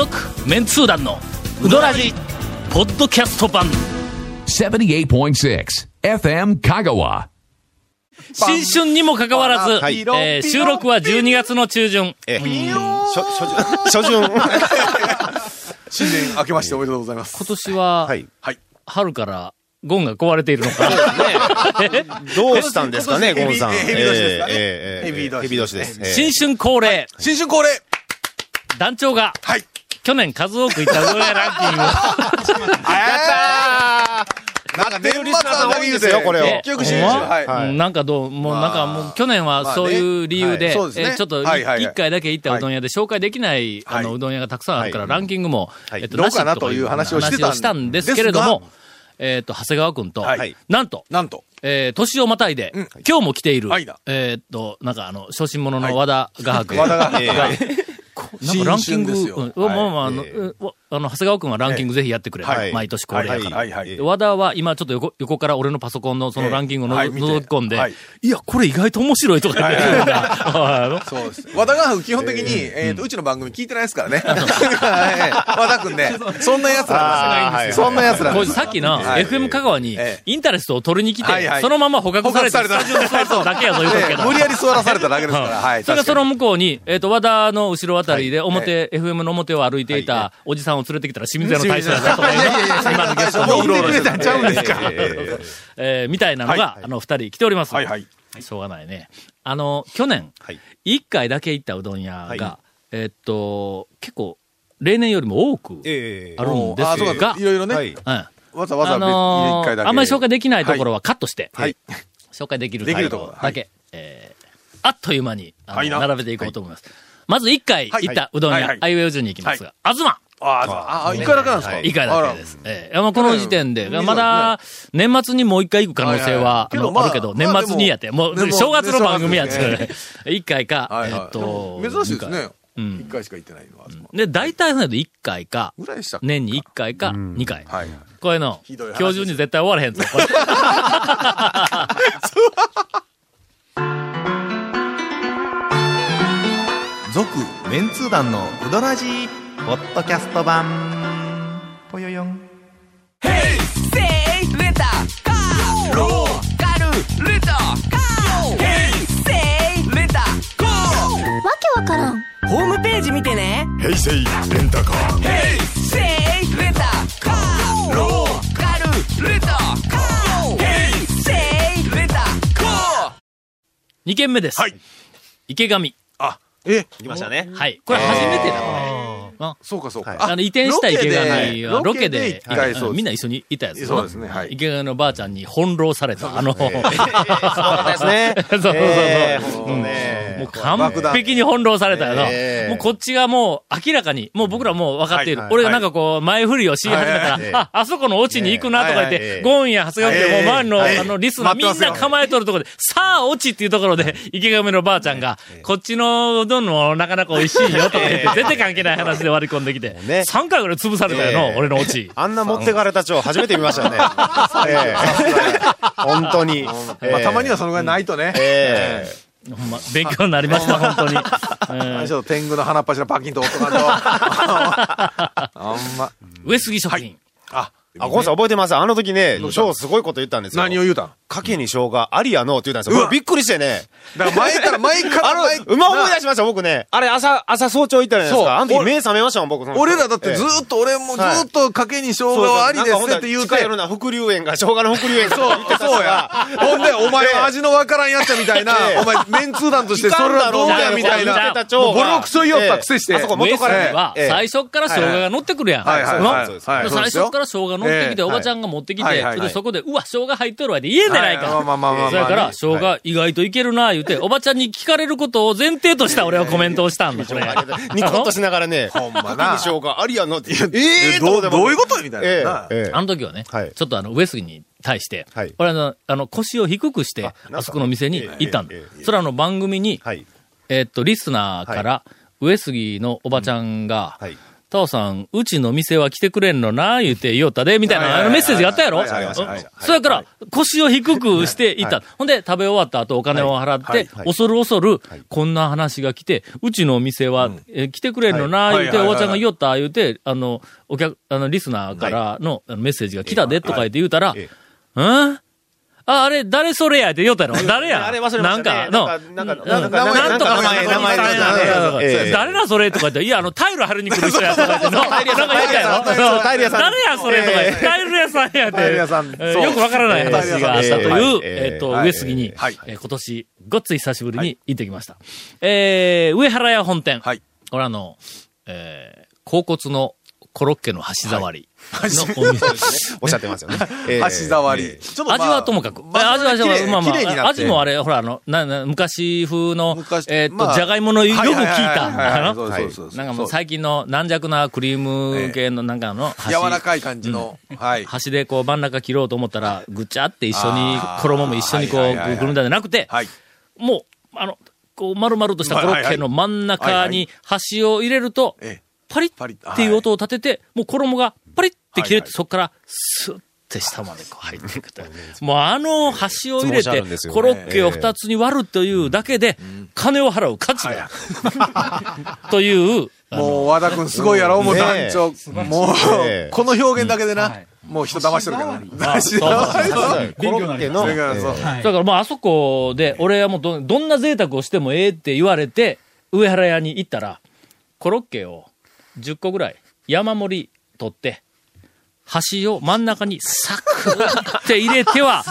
続メンツー団のウドラジポッドキャスト版78.6 FM Kagawa. 新春にもかかわらず、はいえー収録は12月の中旬。ええ、初、初旬、初旬。新年明けましておめでとうございます。今年は、はい。はい。春からゴンが壊れているのか。どうしたんですかね、ゴンさん。ヘビ年ですかねええええヘビ年ヘビ年です。ええ新春恒例、新春恒例団長が、はい。去年数多くいったうどん屋ランキング。あなんか年末あんだけ言うてよこれを。え結局。はい。なんかどう、もうなんかもう去年はそういう理由で、えちょっと一回だけ行ったうどん屋で紹介できない、あのはいうどん屋がたくさんあるから、はい。ランキングも、はい。えっと、どうかなという話をしてたん話をしたんですけれどもです、えっと、長谷川くんと、はい。なんと、なんと。えー、年をまたいで、うん。今日も来ている、はいだえーっと、なんかあの、小心者の和田画伯。和田画伯なんかランキング、新春ですよ。うん。まあまあ、あはい。の、うわあの、長谷川くんはランキングぜひやってくれ。はい。毎年恒例やから。はい。はい。で和田は今ちょっと横横から俺のパソコンのそのランキングをの、はい。見て。覗き込んで、はい。い、や、これ意外と面白いとか言ってるんだ。そうです。和田が基本的に、えっと、うちの番組聞いてないですからね。はい。和田くんね。そんな奴らなんですよ。そんな奴らこれさっきのはい。FM 香川にええ。インタレストを取りに来て、そのまま捕獲されて、スタジオに座っただけやぞ言うとくけど。無理やり座らされただけですから。はい。それがその向こうに、えっ、と、和田の後ろあたりではい。表、FM の表を歩いていたおじさんを連れてきたら清水屋の大将だとか、いやいやいや今のゲストにもううろうろしてたんちゃうんですか。えーみたいなのが、はい。あの、二人来ております。はいはい。しょうがないね。あの、去年、はい。一回だけ行ったうどん屋が、はい。えっと、結構、例年よりも多くええ。あるんですがか、いろいろね。わざわざあのあんまり紹介できないところはカットして、はい。紹介できるととこ。ろだけ、えーあっという間に、並べていこうと思います。まず一回行ったうどん屋はいはい、アイウェイ順に行きますが、東。ああ、あ、一回だけなんですか？一回だけです。ええ。まあこの時点で、まだ、年末にもう一回行く可能性は、あるけど、まあ年末にやって、もう、正月の番組やつ正月、一回か、えっと、珍しいですね。うん。一回しか行ってないのは。で、大体ので一回か、ぐらいでしたっけ？年に一回か、二回。はい。こういうの、今日中に絶対終わらへんぞ。メンツー団のウドラジーポッドキャスト版。ぽよよん。わけわからん。ホームページ見てね。平成レンタカー。せいレンタカーローカルレンタカー。せいレンタカー。二件目です。はい。池上。あ、え、来ましたね。はい。これ初めてだ、これ。そうかそうか。あの、移転した池上はロロケでみんな一緒にいたやつ。そうですねはい。池上のばあちゃんに翻弄された。あの、そうそうですね。そうそう。ええほん。とねもう完璧に翻弄された。よな。ええもうこっちがもう明らかに、もう僕らもう分かっている。俺がなんかこう、前振りをし始めたら、あ、あそこのオチに行くなとか言って、ゴーンや長谷川君でもう周りの、はいあの、リスナーみんな構えとるところで、さあ、オチっていうところで、池上のばあちゃんが、こっちのうどんもなかなか美味しいよとか言って、全然関係ない話で割り込んできて、ね3回ぐらい潰されたよな、ええ俺のオチ。あんな持ってかれた蝶初めて見ましたよね。ええ本当に。まあ、たまにはそのぐらいないとね。ええほんま、勉強になりました、本当に。うんちょっと天狗の鼻っ柱パキンと折っとかんと。あんま。上杉食品。あ、あ、ゴンさん覚えてます？あの時ね、超すごいこと言ったんですよ。何を言うたん？かけに生姜ありやのって言ったんですよ。うわ僕びっくりしてね。だから前から、前からあ前の、馬思い出しました、僕ね。あれ、朝、朝早朝行ったじゃないですそうか。あの時俺目覚めましたもん、僕。その時俺らだってずっと、俺もずっと賭けに生姜ありですなんかって言うて。近な、伏流園が、生姜の伏流園が。そう、そうや。ほんで、お前は味のわからんやっちゃみたいなええ、お前、メンツー団としてそれはどうやみたいな。ボロクソ言いよったくせして。ええあそこ元から最初から生姜が乗ってくるやん。はいはい最初から生姜乗ってきて、ええおばちゃんが持ってきて、はいはいはい。でそこで、うわ、生姜入っとるわって言えんじゃないか。はいまあまあまあまあ。それから、ね生姜意外といけるな、言うて、おばちゃんに聞かれることを前提とした俺はコメントをしたんだ、これ。ニコッとしながらね、ほんまな生姜ありやのって。えええどうどういうことみたいえな。えええ。あの時はね、はい。ちょっとあの、上杉に対して、はい。俺あの、あの、腰を低くして、あそこの店に行ったんだ。それはあの番組に、はい。えーっと、リスナーから、上杉のおばちゃんが、はい。タオさん、うちの店は来てくれんのな、言うて言おったで、みたいな、あのメッセージがあったやろ？そやから、腰を低くしていった。ほんで、食べ終わった後お金を払って、恐る恐る、こんな話が来て、うちのお店は、え来てくれんのな、言うて、おばちゃんが言おった、言うて、あの、お客、あの、リスナーからのメッセージが来たで、とか言って言うたら、えうん？あ、あれ、誰それやって言おったやろ誰や？あれ忘れましたね。なんか、の、なんかうん。なんかなんとか名前名前誰だそれとか言って、いや、あの、タイル貼りに来る人やとか言って、のなん。か言ったやろタイル屋さん誰やそれとか言って、タイル屋さんやって、タイル屋さんよくわからない話があったという、えええっと、はい。上杉に今年、ごっつい久しぶりに行ってきました。えー、上原屋本店。はい。これあの、えー、甲骨のコロッケの箸触りのお店。ですね。おっしゃってますよね。ええ箸触り。ちょっまあ味はともかく。まあ味は、まあまあ、味もあれ、ほら、あの、な、な、昔風の昔、えっと、まあじゃがいものよく効いた、な。んかもう最近の軟弱なクリーム系のなんかの箸、柔らかい感じの。はい。箸でこう真ん中切ろうと思ったら、ぐちゃって一緒に衣も一緒にこう、くるんだんじゃなくて、はい。もう、あの、こう、丸々としたコロッケの真ん中に箸を入れると、ええ。パリパリッッっていう音を立てて、もう衣がパリッって切れて、はいはい。そこからスッて下までこう入っていくと。もうあの箸を入れてコロッケを二つに割るというだけで、金を払う価値が。という、もう和田くんすごいやろ、もう団長。もえ。えう、この表現だけでな、もう人騙してるけど な。あそう騙してるコロッケの、だからそうだからもうあそこで、俺はもうどどんな贅沢をしてもええって言われて、上原屋に行ったら、コロッケを10個ぐらい山盛り取って、箸を真ん中にサクって入れては、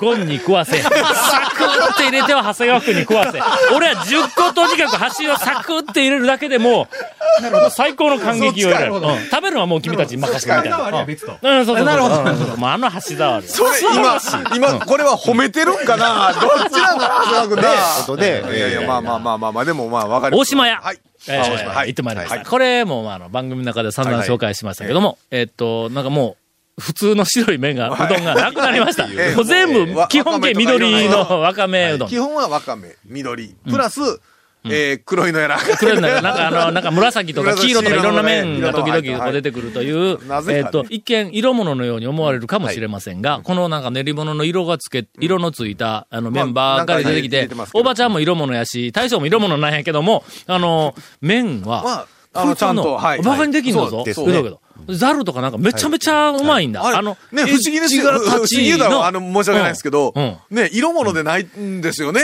ゴンに食わせ、サクって入れては長谷川君に食わせ。俺は10個とにかく箸をサクって入れるだけでもう、最高の感激を得る。うん食べるのはもう君たちに任せてみたいな。うんうんそうそうそう。なるほど。もうあの箸触り。それ、今、今、これは褒めてるんかな？どっちなんかな、長谷川君な。ことで、いやいや、まあまあまあまあまあ、でもまあ、わかる。大島屋。はい。えー大島はい。行ってまいりました。はい。これも、まあ、あの、番組の中で散々紹介しましたけども、えっと、なんかもう、普通の白い麺が、うどんがなくなりました。ええもう全部、わ基本形緑のわかめうどん。基本はわかめ、緑、プラス、えー黒いのやら。黒いのがなんかあの、なんか紫とか黄色とかいろんな麺が時々出てくくるという えっと、一見色物のように思われるかもしれませんが、このなんか練り物の色がつけ、色のついたあの麺ばっかり出てきておばちゃんも色物やし、大将も色物なんやけども、あの、麺は、まあ、あの、ちゃんと、はい。バカにできんのぞ。ですけど。ザルとかなんかめちゃめちゃうまいんだ。あれあの、ね、不思議ですよ。不思議だろ、あの、申し訳ないですけどうん。うん、ね、色物でないんですよね。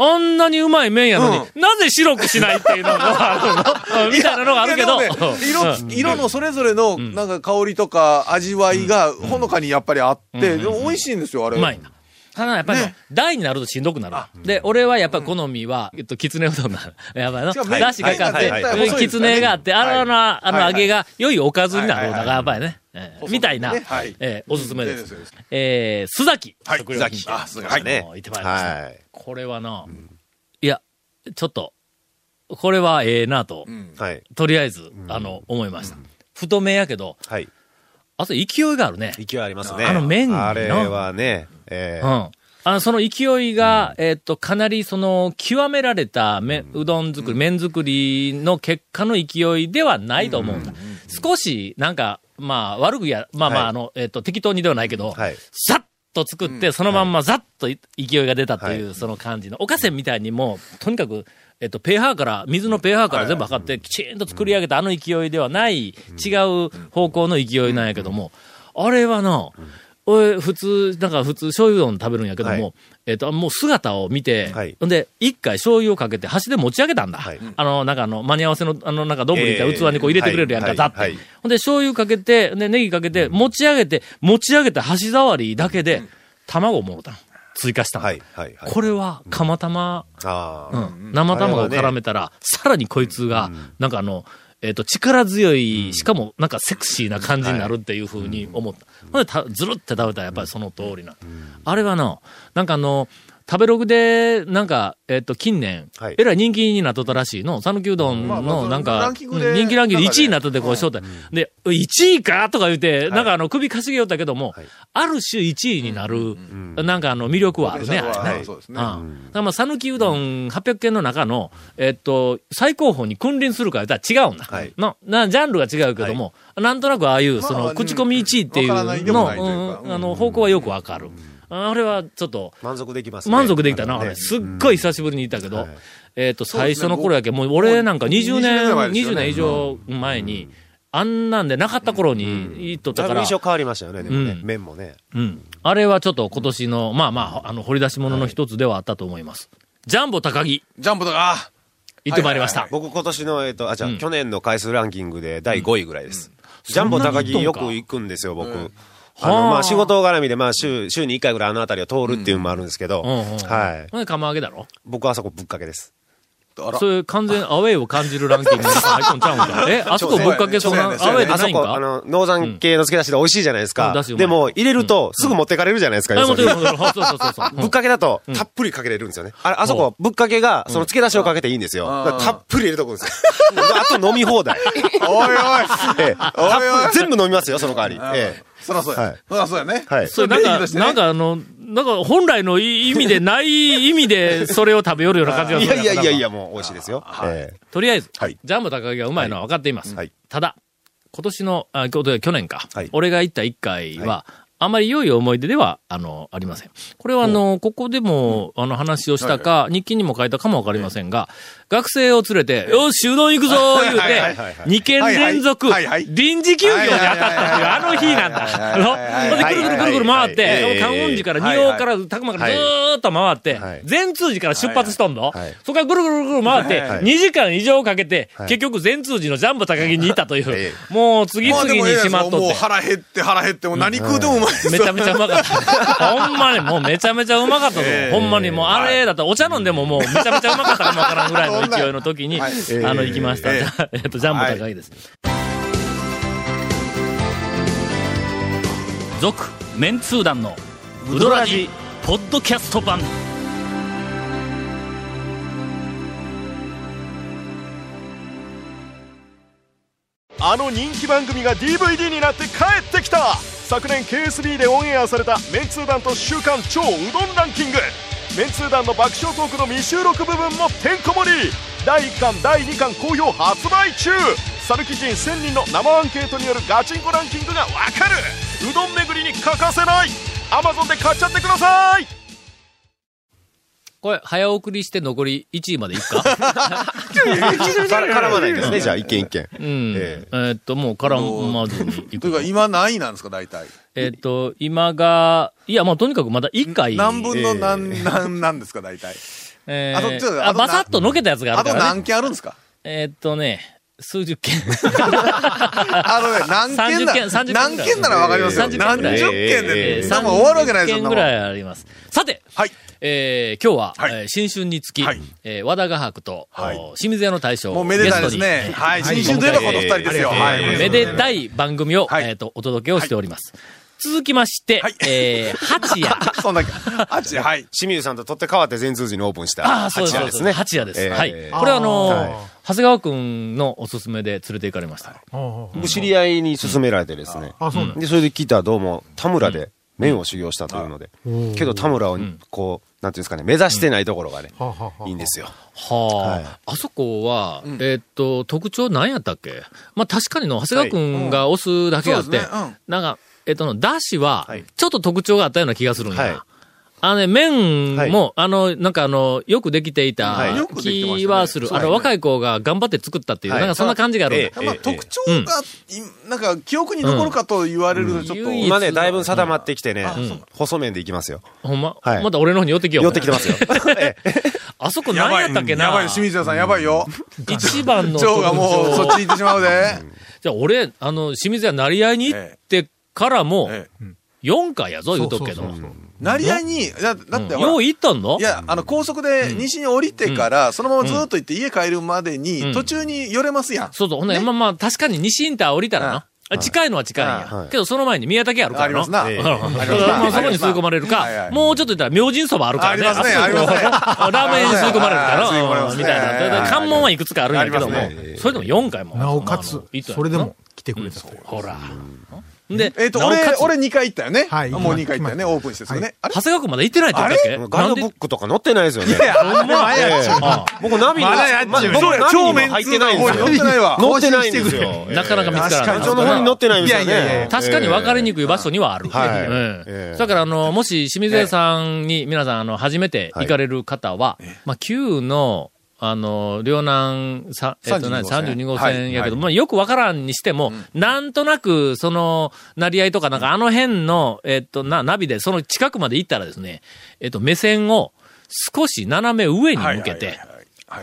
あんなにうまい麺やのに、なぜ白くしないっていうのがあるの？みたいなのがあるけど。ねうん。色、色のそれぞれの、なんか香りとか味わいが、ほのかにやっぱりあって、でも美味しいんですよ、あれ。うまいんだ。ただやっぱりね、大になるとしんどくなる。で、俺はやっぱり好みは、えっと、きつねうどんなの。やっぱりの、だしかかって、きつねがあって、あの、あの、揚げが良いおかずになるのはいがやっぱりね。えーみたいなえーおすすめです。えー、須崎。はい食料品店須崎あ須崎ね行ってまいりました。はい。これはな、いや、ちょっと、これはええなと、はい。とりあえず、あの、思いました。太めやけど、はい。あと勢いがあるね。勢いありますね。あの麺のあれはね、ええうん。あの、その勢いが、えっと、かなりその、極められため、うどん作り、麺作りの結果の勢いではないと思うんだ。少し、なんか、まあ、悪くや、まあまあ、はいあの、えっと、適当にではないけど、はい。さっと作って、そのまんまざっとい勢いが出たという、その感じの。おかせんみたいにもう、とにかく、えっと、ペーハーから、水のペーハーから全部測って、きちんと作り上げたあの勢いではない、違う方向の勢いなんやけども、あれはな、俺、普通、なんか普通、醤油うどん食べるんやけども、はい。えっと、もう姿を見て、はい。ほんで、一回醤油をかけて箸で持ち上げたんだ。はい。あの、なんかあの、間に合わせの、あの、なんか丼みたいな器にこう入れてくれるやんか、えーざって。ほんで、醤油かけて、で、ネギかけて、持ち上げて、持ち上げた箸触りだけで、卵をもろたの。追加したの。はい。はい。はい。これは、釜玉、ああ。うん、生卵を絡めたら、さらにこいつが、なんかあの、えっ、と、力強い、しかもなんかセクシーな感じになるっていうふうに思った。ほんでた、ずるって食べたらやっぱりその通りな。あれはな、なんかあの、食べログで、なんか、えっと、近年はい、えらい人気になっとったらしいの。讃岐うどんの、なんか、人気ランキングで1位になっとって、こう、うん。招待。で、1位かとか言って、なんかあの、首かしげよったけども、ある種1位になる、なんかあの、魅力はあるね、あれね。はい。そうですね。うん。だからまあ、讃岐うどん800件の中の、えっと、最高峰に君臨するか言ったら違うんだ。はい。の、な、ジャンルが違うけども、なんとなくああいう、その、まあ口コミ1位っていうの、あの、方向はよくわかる。あれはちょっあ満足できますね。満足できたな、あねれ。すっごい久しぶりに行ったけどはい、えっと、最初の頃やけ、もう俺なんか20年、20年前ですよ20ね年以上前に、あんなんでなかった頃に行っとったから印、象変わりましたよね、でもねうん。麺もね。うん。あれはちょっと今年の、まあまあ、あの、掘り出し物の一つではあったと思います。ジャンボ高木、ジャンボとか、あ行ってまいりました。僕今年の、えっと、あ、じゃあ、うん去年の回数ランキングで第5位ぐらいです。ジャンボ高木よく行くんですよ、僕。あの、はあまあ、仕事絡みで、まあ、週、週に1回ぐらいあの辺りを通るっていうのもあるんですけど。はい。ほんで、釜揚げだろ？僕はあそこぶっかけです。あらそれ完全アウェイを感じるランキングに入っとんちゃうんか えあそこぶっかけそんなアウェイでないんあそこ、あかの、農山系の漬け出しで美味しいじゃないですか。でも、入れると、すぐ持ってかれるじゃないですか、あ、要するにもちろん、もちろん。そうそうそうそう。ぶっかけだと、たっぷりかけれるんですよね。あれ、あそこ、ぶっかけが、その漬け出しをかけていいんですよ。たっぷり入れとくんですよ。あと飲み放題。おいおいええ全部飲みますよ、その代わり。えそらそうや。はいそらそうやね。はいそれなんか、ねなんかあの、なんか本来の意味でない意味でそれを食べよるような感じえ。がするいやいやいやいや。や、もう美味しいですよ。ええとりあえず、はいジャンボ高木がうまいのは分かっています。はいただ、今年の、あ、去去年か、はい俺が行った一回は、あまり良い思い出では、あの、ありません。これは、あの、ここでも、あの、話をしたか、日記にも書いたかもわかりませんが、学生を連れて、よし、うどん行くぞ言うてはいはい。はいはい、2軒連続臨時休業に当たった。っていう、あの日なんだ。あの、で、ぐるぐるぐるぐる回って、観音寺から、はい仁王から、たくまからずーっと回ってはい、善通寺から出発しとんの。はいそこからぐるぐるぐる回って、はい2時間以上かけて、はい。結局善通寺のジャンボ高木にいたといえう、もう次々にしまっとって。もう腹減って腹減って、もう何食うてもうまいめちゃめちゃうまかった。ほんまに、もうめちゃめちゃうまかった。ぞ。ええほんまに、もうあれだったらお茶飲んでももうめちゃめちゃうまかったかもわからんぐらいの勢いの時に、はいあの、行きました。え っと、ジャンボ高いです。続、メンツー団の、ウドラジ、ポッドキャスト版。あの人気番組が DVD になって帰ってきた昨年 KSB でオンエアされたメンツー団と週刊超うどんランキングメンツー団の爆笑トークの未収録部分もてんこ盛り。第1巻第2巻好評発売中。サルキ人1000人の生アンケートによるガチンコランキングがわかる。うどん巡りに欠かせない。Amazon で買っちゃってください。これ、早送りして残り1位までいくか？絡絡まないですね、じゃあ、一件一件。うん。ええーっと、もう絡まずにいくというか、今何位なんですか、大体。えーっと、今が、いや、まあ、とにかくまだ1回。何分の何、何なんですか、大体。えあとちょっー、あ、とあとバサッとのけたやつがああとるから、ね。何件あるんですか？えーっとね、数十件。あのね、何件な30件30件何件ならわかりますよ。30件何十件えで、ーでも終わるわけないですよ、件ぐらいあります。さて、はい。えー、今日は、はいえー新春につき、はいえー和田画伯と、はいお清水屋の大将もうめでたいですね。はい。新春といえばこの二人ですよ。はい。めでたい番組を、はいえっ、と、お届けをしております。続きまして、はいえー、八夜。そんだけ。あっち、はい。清水さんと取って変わって全通寺にオープンした。ああ、そうです、そうですね。八夜ですね。八夜です。えーはい。これはあの長谷川くんのおすすめで連れて行かれました。僕知り合いに勧められてですね。で、それで聞いたらどうも、田村で麺を修行したというので。けど田村を、こう、なんていうんですかね、目指してないところがね、いいんですよ。はあ、はいあそこは、えーっと、特徴何やったっけ？まあ確かにの、長谷川くんが押すだけあって、はいうんそうですねうんなんか、えーっとの、だしははい、ちょっと特徴があったような気がするんや。はいあのね、麺も、あの、なんかあの、よくできていた気はする。あの、若い子が頑張って作ったっていう、はいなんかそんな感じがあるんだ。ええまあ、特徴が、いなんか、記憶に残るかと言われると、ちょっと。うん今ね、だいぶ定まってきてねん、細麺でいきますよ。ほんま、はいまた俺の方に寄ってきよう。寄ってきてますよ。ええあそこやばい。何やったっけな？やばい、清水屋さん、やばいよ。一番の蝶がもう、そっち行ってしまうで。じゃあ俺、あの、清水屋成り合いに行ってからも、ええ。4回やぞ、言うとくけど。成り合いに、だだってよう行ったんの？いや、あの、高速で西に降りてから、そのままずっと行って家帰るまでうん。に、途中に寄れますやん。そうそう。ほんで、まあまあ、確かに西インター降りたらな。あ近いのは近いんや。はいけど、その前に宮武あるからありますな。そこに吸い込まれるか、もうちょっと言ったら明神そばあるからね。ありますね。ありますね。ラーメンに吸い込まれるから、みたいな。関門はいくつかあるんやけども。それでも4回も。なおかつそれでも来てくれたほら。で、えっと、俺俺2回行ったよね。はいもう2回行ったよね、オープンしてすぐね。あれ？長谷川君まだ行ってないって言ったっけ？ガイドブックとか載ってないですよね。ほんまや僕ナビに、まだ僕ナビに入ってないんですよ。載ってないわ。載ってないんですよ。なかなか見つからない。会長の方に載ってないんですよいやいやいやね。確かに分かりにくい場所にはある。はいだから、あの、もし清水屋さんに皆さん、あの、初めて行かれる方は、まあ、旧の、あの、両南さ、えっと、何、32 32号はい線やけど、はい。まあ、よくわからんにしても、なんとなく、その、成り合いとか、なんか、あの辺の、えっと、な、ナビで、その近くまで行ったらですね、えっと、目線を少し斜め上に向けて、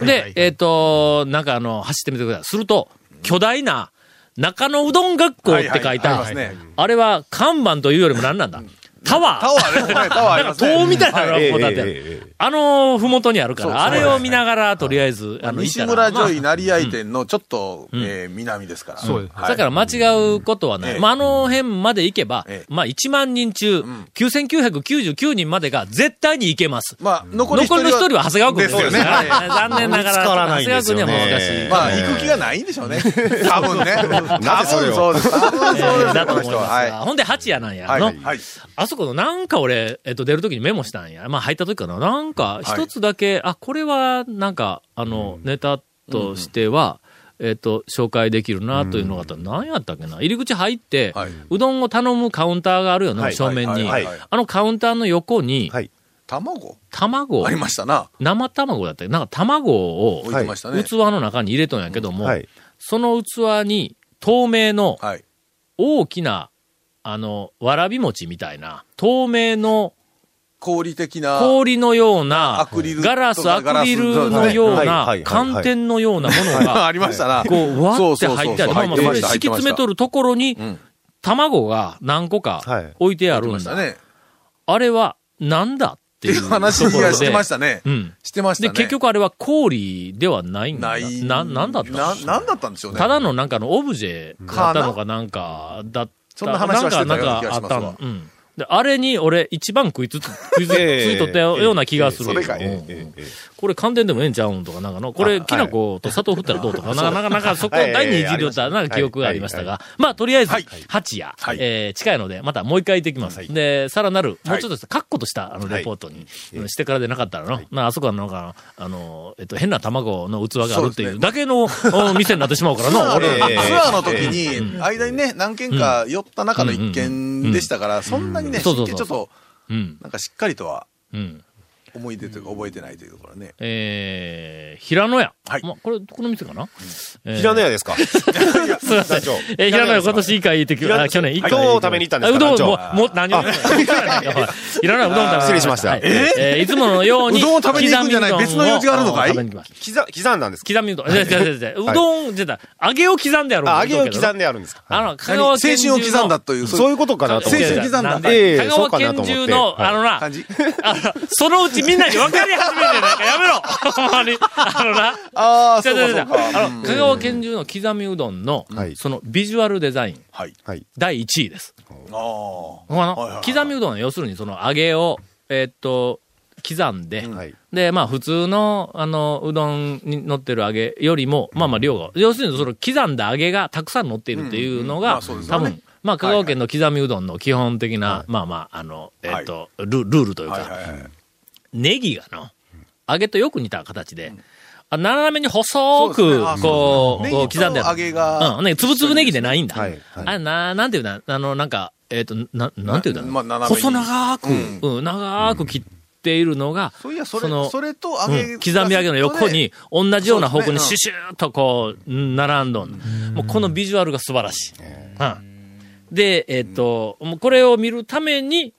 で、えっ、と、なんかあの、走ってみてください。すると、巨大な、中野うどん学校って書いはいはいあれは看板というよりも何なんだ？タワータワーね。はいタワーありますね。塔みたいなのええがこう立ってあの、ふもとにあるから、あれを見ながら、とりあえず、あの、行っ西たら村女医まあ成合店のちょっと、えー南ですから。そうだから間違うことはない。ええまあ、あの辺まで行けばええ、まあ、1万人中、9999人までが絶対に行けます。まあ、残り残りの一人は長谷川君ですよね。はい 残念ながら、長谷川君には難しい。まあ、行く気がないんでしょうね。多分ね。多分そうです。多分えそうです。ーだと思いますほんで八谷なんや。はい。あそこのなんか俺、えっと、出るときにメモしたんや。まあ入ったときかな。なんか、一つだけ、あ、これは、なんか、あの、ネタとしては、えっと、紹介できるなというのがあったら、何やったっけな入り口入って、はいうどんを頼むカウンターがあるよな、はい正面に、はいはいあのカウンターの横に、はい。卵？卵？ありましたな。生卵だったなんか卵を、置いてましたね。器の中に入れとんやけども、はい。その器に透明のはい。大きな、あの、わらび餅みたいな、透明の氷的な。氷のようなアクリル、ガラス、アクリルのような寒天のようなものが、ありましたな。こう、わって入ってある。まあまあ、それ敷き詰めとる。るところにん、卵が何個かはい置いてあるんだ。あれは、なんだっていう話ところで。がしてましたね。うん。してましたで、ね。結局あれは氷ではないんだ。ない。な、なんだったな、なんだったんでしょうね。ただのなんかのオブジェだったのかなんかだった。そんな話はしてたようななんか、気がしますわなんかあったの。うん。で、あれに俺一番食いつつ、食いつ いとったような気がする。それかこれ寒天でもええんちゃうんとか、なんかの、これ、きな粉と砂糖振ったらどうとか、なかなか、なんかそこはい第二次でったなんか記憶がありましたが、まあ、とりあえずはい、八夜はい、えー近いので、またもう一回行ってきます。で、さらなる、もうちょっとカッコとした、あの、レポートに、うんしてからでなかったらの、まあ、あそこはなんか、あの、えっと、変な卵の器があるっていうだけのお店になってしまうからの、ツアー俺ええツアーの時に、間にね、何軒か寄った中の一軒でしたから、そんなにね、ちょっと、うん、なんかしっかりとはうん。思い出というか覚えてないというところね。えー、平野屋。はい。まあ、これ、この店かな、えー。平野屋ですか？すいません。えー、平野屋今年いい回行ってきあ、去年一回。うどんを食べに行ったんですか？あうどん、もう、もう、何を？平野屋うどん食べに失礼しました。はい。えーいつものように。うどんを食べに行くんじゃない。別の用事があるのかい？食べに行きます。刻、刻んだんですか？刻みうどん。違うどん、じゃ揚げを刻んであるあ、揚げを刻んんであるんですか？あの、香川青。春を刻んだという、そういうことかなと思って。青春刻んだ。香川県中の、あのな、感じ。あの、そのうちみんなに分かり始めてなんかやめろ ほんまに。あのな。ああ、違う違う違うそうかそうか。あの、香川県中の刻みうどんの、はいそのビジュアルデザイン、はい。はい。第1位です。ああのはいはい刻みうどんは要するにその揚げを、えーっと、刻んで、はい。で、まあ普通の、あの、うどんに乗ってる揚げよりも、まあまあ量が、要するにその刻んだ揚げがたくさん乗っているっていうのうんうんまが、あ多分、まあ香川県の刻みうどんの基本的な、まあまあ、あの、えーっと、ルルールというあ。か、はいはいはい。ネギがの、揚げとよく似た形で、あ斜めに細く、こう、ネギこう刻んである。と揚げが、うん、ね、つぶつぶネギでないんだ。はいはい。あれ、な、なんていうんだ、あの、なんか、えっ、と、な、なんていうんだ、細長く、ううん、長く切っているのが、そういや、それ、のそれと揚うんげ、刻み揚げの横に、同じような方向にシュシューっとこう、うん並んどん。もうこのビジュアルが素晴らしい。うん。で、えっ、と、もうこれを見るために、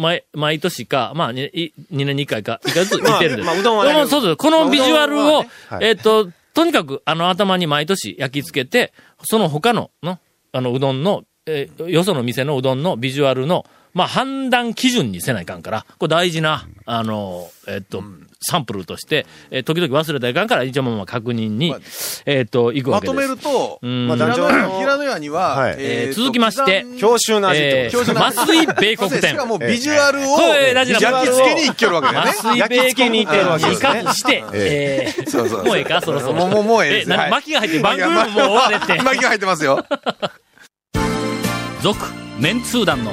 毎、毎年か、まあ、2, 年に1回か、1回ず つ行ってるんです。まあまあうどんはねそうです。このビジュアルをね、はいえっ、と、とにかく、あの頭に毎年焼き付けて、その他の、の、あの、うどんの、えーよその店のうどんのビジュアルのまあ判断基準にせないかんから、これ大事な、あの、えっと、サンプルとして、えー時々忘れたらいかんから、一応まあ確認に、えっと、行くわけです。まとめると、うんまあ平野団長平野屋には、はいえー続きまして教習の味ってえー、ことです麻酔米国店しか。もビジュアルを、焼き付けにいけるわけだよね。麻酔米国店にかして、えーそうそうもうええかそろそろ。もうもうもうええです巻きが入って番組ももう終われって。巻きが入ってますよ。続、メンツー団の